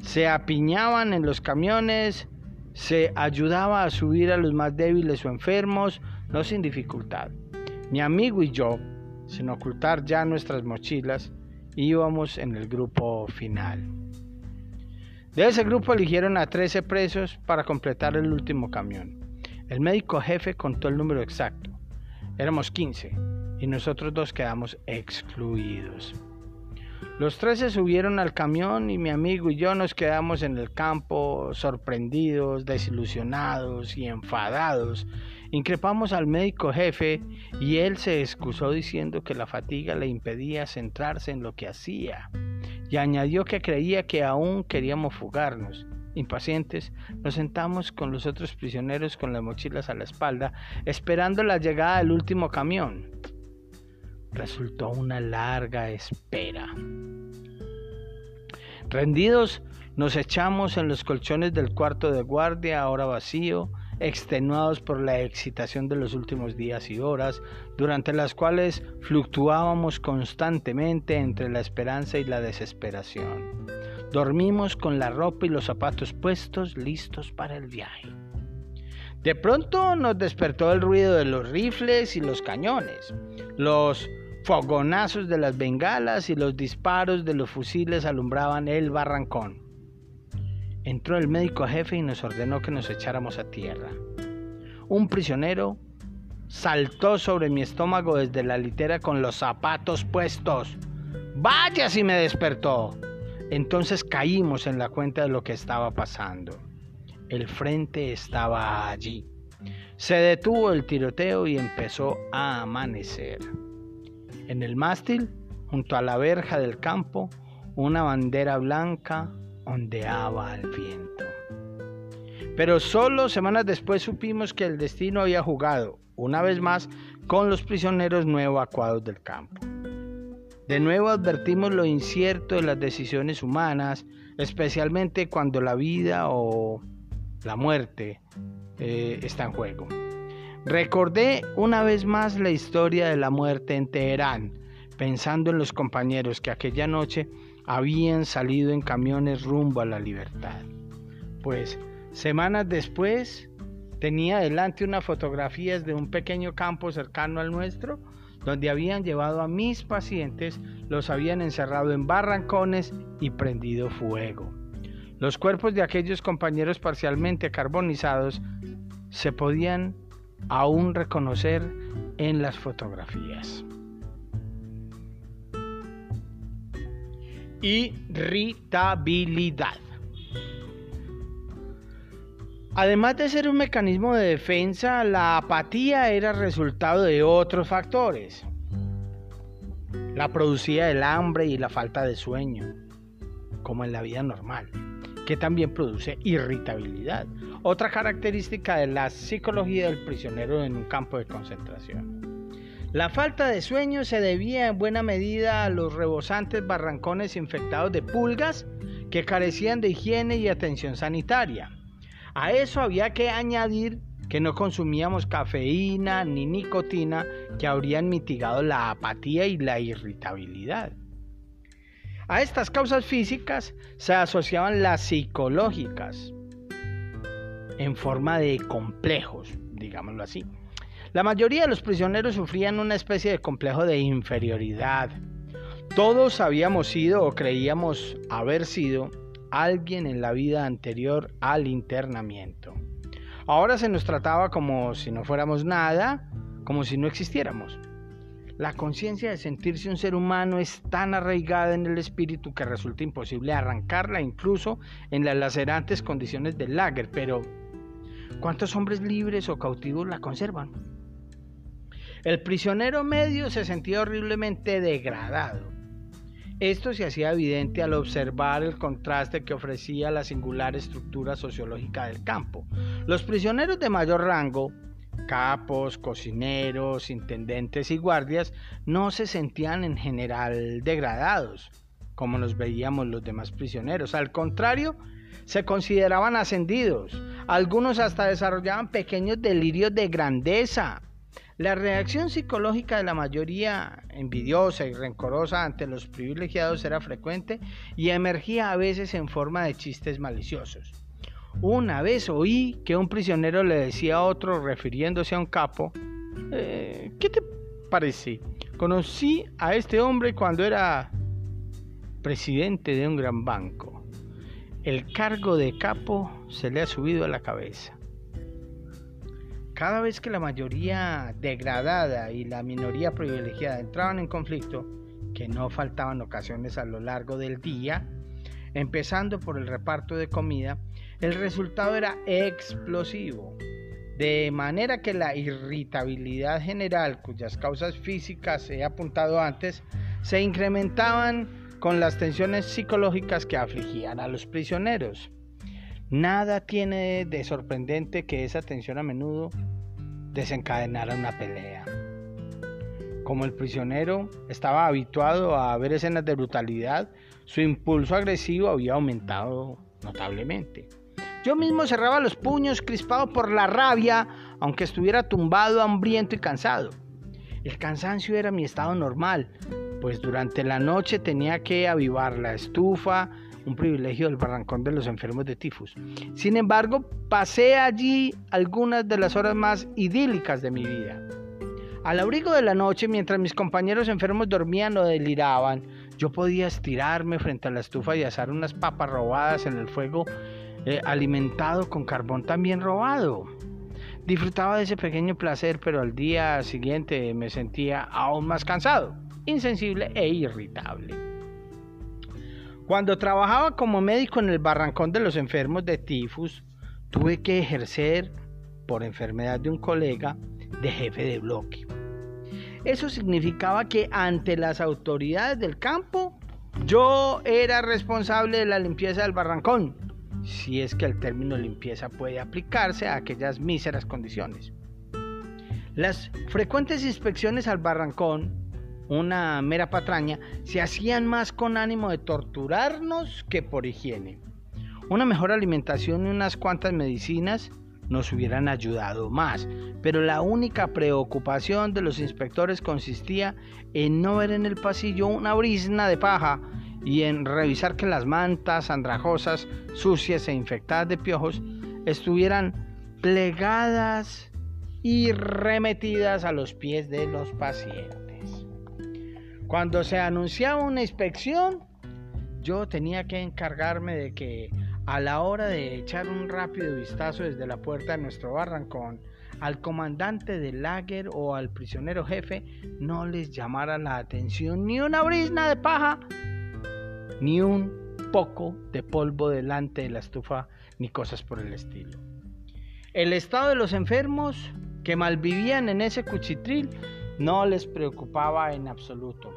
Speaker 1: se apiñaban en los camiones, se ayudaba a subir a los más débiles o enfermos, no sin dificultad. Mi amigo y yo, sin ocultar ya nuestras mochilas, íbamos en el grupo final. De ese grupo eligieron a 13 presos para completar el último camión. El médico jefe contó el número exacto. Éramos 15 y nosotros dos quedamos excluidos. Los tres se subieron al camión y mi amigo y yo nos quedamos en el campo sorprendidos, desilusionados y enfadados. Increpamos al médico jefe y él se excusó diciendo que la fatiga le impedía centrarse en lo que hacía y añadió que creía que aún queríamos fugarnos. Impacientes, nos sentamos con los otros prisioneros con las mochilas a la espalda, esperando la llegada del último camión. Resultó una larga espera. Rendidos, nos echamos en los colchones del cuarto de guardia, ahora vacío, extenuados por la excitación de los últimos días y horas, durante las cuales fluctuábamos constantemente entre la esperanza y la desesperación. Dormimos con la ropa y los zapatos puestos, listos para el viaje. De pronto nos despertó el ruido de los rifles y los cañones. Los fogonazos de las bengalas y los disparos de los fusiles alumbraban el barrancón. Entró el médico jefe y nos ordenó que nos echáramos a tierra. Un prisionero saltó sobre mi estómago desde la litera con los zapatos puestos. ¡Vaya si me despertó! Entonces caímos en la cuenta de lo que estaba pasando. El frente estaba allí. Se detuvo el tiroteo y empezó a amanecer. En el mástil, junto a la verja del campo, una bandera blanca ondeaba al viento. Pero solo semanas después supimos que el destino había jugado, una vez más, con los prisioneros no evacuados del campo. De nuevo advertimos lo incierto de las decisiones humanas, especialmente cuando la vida o la muerte eh, está en juego. Recordé una vez más la historia de la muerte en Teherán, pensando en los compañeros que aquella noche habían salido en camiones rumbo a la libertad. Pues semanas después tenía delante unas fotografías de un pequeño campo cercano al nuestro, donde habían llevado a mis pacientes, los habían encerrado en barrancones y prendido fuego. Los cuerpos de aquellos compañeros parcialmente carbonizados se podían aún reconocer en las fotografías. Irritabilidad. Además de ser un mecanismo de defensa, la apatía era resultado de otros factores. La producía del hambre y la falta de sueño, como en la vida normal, que también produce irritabilidad, otra característica de la psicología del prisionero en un campo de concentración. La falta de sueño se debía en buena medida a los rebosantes barrancones infectados de pulgas que carecían de higiene y atención sanitaria. A eso había que añadir que no consumíamos cafeína ni nicotina que habrían mitigado la apatía y la irritabilidad. A estas causas físicas se asociaban las psicológicas en forma de complejos, digámoslo así. La mayoría de los prisioneros sufrían una especie de complejo de inferioridad. Todos habíamos sido o creíamos haber sido alguien en la vida anterior al internamiento. Ahora se nos trataba como si no fuéramos nada, como si no existiéramos. La conciencia de sentirse un ser humano es tan arraigada en el espíritu que resulta imposible arrancarla incluso en las lacerantes condiciones del lager, pero ¿cuántos hombres libres o cautivos la conservan? El prisionero medio se sentía horriblemente degradado. Esto se hacía evidente al observar el contraste que ofrecía la singular estructura sociológica del campo. Los prisioneros de mayor rango, capos, cocineros, intendentes y guardias, no se sentían en general degradados, como nos veíamos los demás prisioneros. Al contrario, se consideraban ascendidos. Algunos hasta desarrollaban pequeños delirios de grandeza la reacción psicológica de la mayoría envidiosa y rencorosa ante los privilegiados era frecuente y emergía a veces en forma de chistes maliciosos. Una vez oí que un prisionero le decía a otro, refiriéndose a un capo, eh, ¿qué te parece? Conocí a este hombre cuando era presidente de un gran banco. el cargo de capo se le ha subido a la cabeza. Cada vez que la mayoría degradada y la minoría privilegiada entraban en conflicto, que no faltaban ocasiones a lo largo del día, empezando por el reparto de comida, el resultado era explosivo. De manera que la irritabilidad general, cuyas causas físicas he apuntado antes, se incrementaban con las tensiones psicológicas que afligían a los prisioneros. Nada tiene de sorprendente que esa tensión a menudo desencadenara una pelea. Como el prisionero estaba habituado a ver escenas de brutalidad, su impulso agresivo había aumentado notablemente. Yo mismo cerraba los puños crispado por la rabia, aunque estuviera tumbado, hambriento y cansado. El cansancio era mi estado normal, pues durante la noche tenía que avivar la estufa, un privilegio del barrancón de los enfermos de tifus. Sin embargo, pasé allí algunas de las horas más idílicas de mi vida. Al abrigo de la noche, mientras mis compañeros enfermos dormían o deliraban, yo podía estirarme frente a la estufa y asar unas papas robadas en el fuego eh, alimentado con carbón también robado. Disfrutaba de ese pequeño placer, pero al día siguiente me sentía aún más cansado, insensible e irritable. Cuando trabajaba como médico en el barrancón de los enfermos de tifus, tuve que ejercer, por enfermedad de un colega, de jefe de bloque. Eso significaba que ante las autoridades del campo, yo era responsable de la limpieza del barrancón, si es que el término limpieza puede aplicarse a aquellas míseras condiciones. Las frecuentes inspecciones al barrancón una mera patraña, se hacían más con ánimo de torturarnos que por higiene. Una mejor alimentación y unas cuantas medicinas nos hubieran ayudado más, pero la única preocupación de los inspectores consistía en no ver en el pasillo una brisna de paja y en revisar que las mantas andrajosas, sucias e infectadas de piojos estuvieran plegadas y remetidas a los pies de los pacientes. Cuando se anunciaba una inspección, yo tenía que encargarme de que a la hora de echar un rápido vistazo desde la puerta de nuestro barrancón, al comandante del lager o al prisionero jefe no les llamara la atención ni una brisna de paja, ni un poco de polvo delante de la estufa, ni cosas por el estilo. El estado de los enfermos que malvivían en ese cuchitril no les preocupaba en absoluto.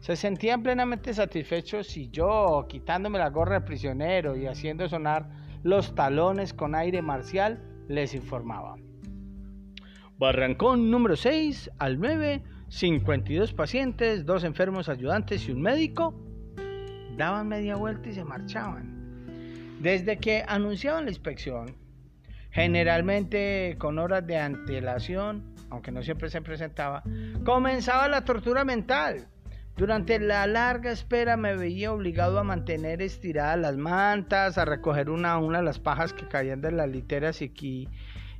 Speaker 1: Se sentían plenamente satisfechos y yo, quitándome la gorra de prisionero y haciendo sonar los talones con aire marcial, les informaba. Barrancón número 6 al 9, 52 pacientes, dos enfermos ayudantes y un médico. Daban media vuelta y se marchaban. Desde que anunciaban la inspección, generalmente con horas de antelación, aunque no siempre se presentaba, comenzaba la tortura mental. Durante la larga espera me veía obligado a mantener estiradas las mantas, a recoger una a una las pajas que caían de las literas y,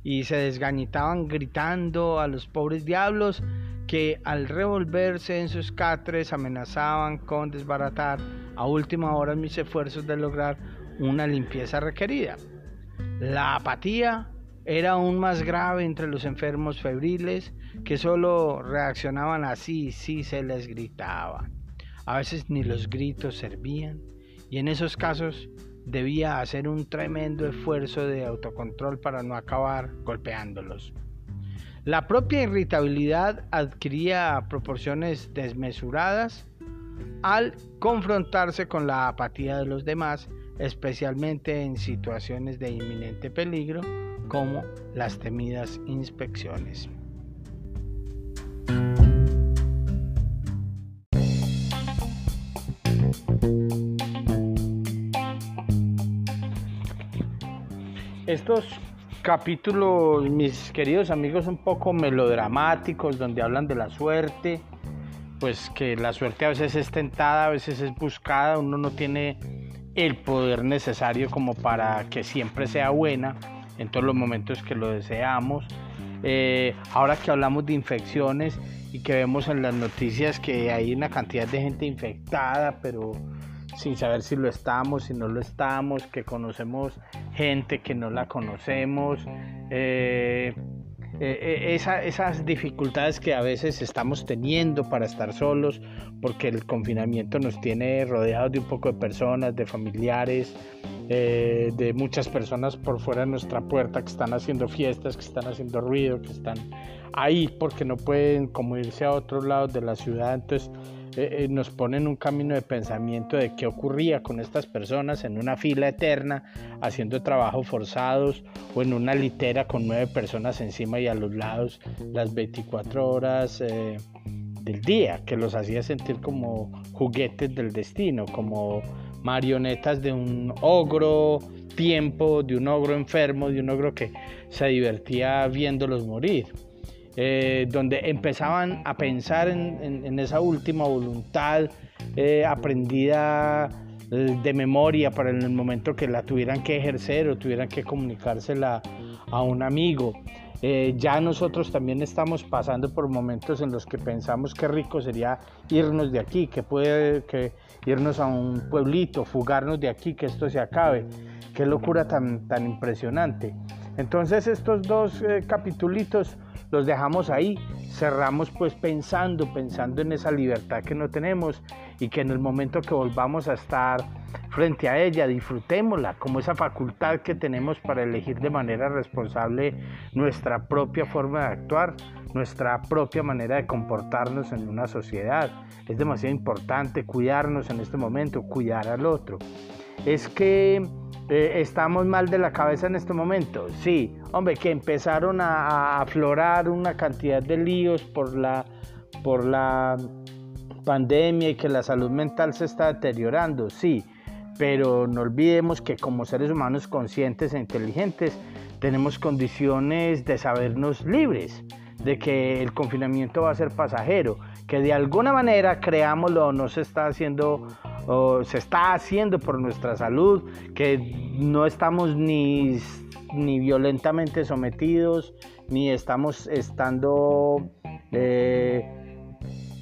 Speaker 1: y se desgañitaban gritando a los pobres diablos que al revolverse en sus catres amenazaban con desbaratar a última hora mis esfuerzos de lograr una limpieza requerida. La apatía era aún más grave entre los enfermos febriles que solo reaccionaban así si se les gritaba. A veces ni los gritos servían y en esos casos debía hacer un tremendo esfuerzo de autocontrol para no acabar golpeándolos. La propia irritabilidad adquiría proporciones desmesuradas al confrontarse con la apatía de los demás, especialmente en situaciones de inminente peligro como las temidas inspecciones. Estos capítulos, mis queridos amigos, un poco melodramáticos, donde hablan de la suerte, pues que la suerte a veces es tentada, a veces es buscada, uno no tiene el poder necesario como para que siempre sea buena en todos los momentos que lo deseamos. Eh, ahora que hablamos de infecciones y que vemos en las noticias que hay una cantidad de gente infectada, pero sin saber si lo estamos, si no lo estamos, que conocemos gente que no la conocemos. Eh, eh, eh, esas dificultades que a veces estamos teniendo para estar solos, porque el confinamiento nos tiene rodeados de un poco de personas, de familiares, eh, de muchas personas por fuera de nuestra puerta que están haciendo fiestas, que están haciendo ruido, que están ahí porque no pueden como irse a otros lados de la ciudad. Entonces eh, eh, nos ponen un camino de pensamiento de qué ocurría con estas personas en una fila eterna haciendo trabajos forzados o en una litera con nueve personas encima y a los lados las 24 horas eh, del día, que los hacía sentir como juguetes del destino, como marionetas de un ogro tiempo, de un ogro enfermo, de un ogro que se divertía viéndolos morir. Eh, donde empezaban a pensar en, esa última voluntad eh, aprendida eh, de memoria para el momento que la tuvieran que ejercer o tuvieran que comunicársela a un amigo. ya nosotros también estamos pasando por momentos en los que pensamos que rico sería irnos de aquí, que puede que irnos a un pueblito, fugarnos de aquí, que esto se acabe. Qué locura tan, tan impresionante. Entonces estos dos capitulitos los dejamos ahí, cerramos pues pensando, pensando en esa libertad que no tenemos y que en el momento que volvamos a estar frente a ella, disfrutémosla como esa facultad que tenemos para elegir de manera responsable nuestra propia forma de actuar, nuestra propia manera de comportarnos en una sociedad. Es demasiado importante cuidarnos en este momento, cuidar al otro. Es que eh, ¿Estamos mal de la cabeza en este momento? Sí, hombre, que empezaron a, aflorar una cantidad de líos por la, por la pandemia y que la salud mental se está deteriorando, sí, pero no olvidemos que como seres humanos conscientes e inteligentes tenemos condiciones de sabernos libres, de que el confinamiento va a ser pasajero, que de alguna manera, creámoslo, no se está haciendo se está haciendo por nuestra salud, que no estamos ni, ni violentamente sometidos, ni estamos estando eh,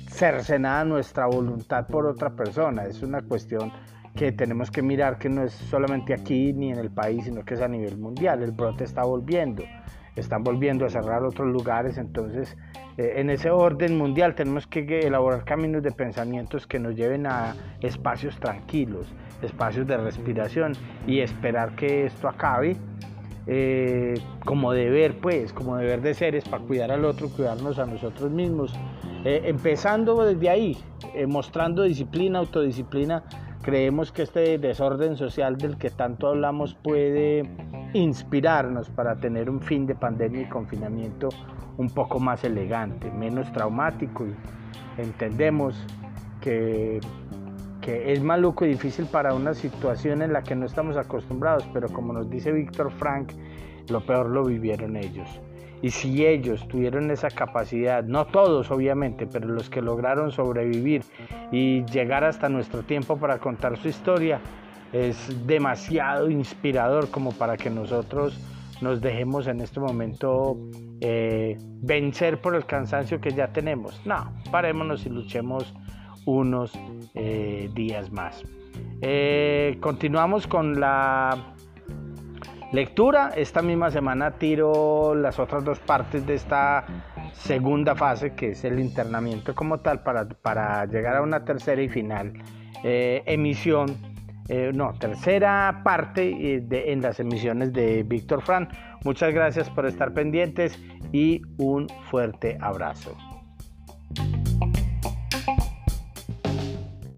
Speaker 1: cercenada nuestra voluntad por otra persona. Es una cuestión que tenemos que mirar que no es solamente aquí ni en el país, sino que es a nivel mundial. El brote está volviendo, están volviendo a cerrar otros lugares, entonces eh, en ese orden mundial tenemos que elaborar caminos de pensamientos que nos lleven a espacios tranquilos, espacios de respiración y esperar que esto acabe eh, como deber, pues, como deber de seres para cuidar al otro, cuidarnos a nosotros mismos. Eh, empezando desde ahí, mostrando disciplina, autodisciplina, creemos que este desorden social del que tanto hablamos puede inspirarnos para tener un fin de pandemia y confinamiento un poco más elegante, menos traumático y entendemos que, que es maluco y difícil para una situación en la que no estamos acostumbrados, pero como nos dice Víctor Frank, lo peor lo vivieron ellos. Y si ellos tuvieron esa capacidad, no todos obviamente, pero los que lograron sobrevivir y llegar hasta nuestro tiempo para contar su historia, es demasiado inspirador como para que nosotros nos dejemos en este momento eh, vencer por el cansancio que ya tenemos. No, parémonos y luchemos unos eh, días más. Eh, continuamos con la lectura. Esta misma semana tiro las otras dos partes de esta segunda fase, que es el internamiento como tal, para, para llegar a una tercera y final emisión eh, no, tercera parte eh, de, en las emisiones de Víctor Fran. Muchas gracias por estar pendientes y un fuerte abrazo.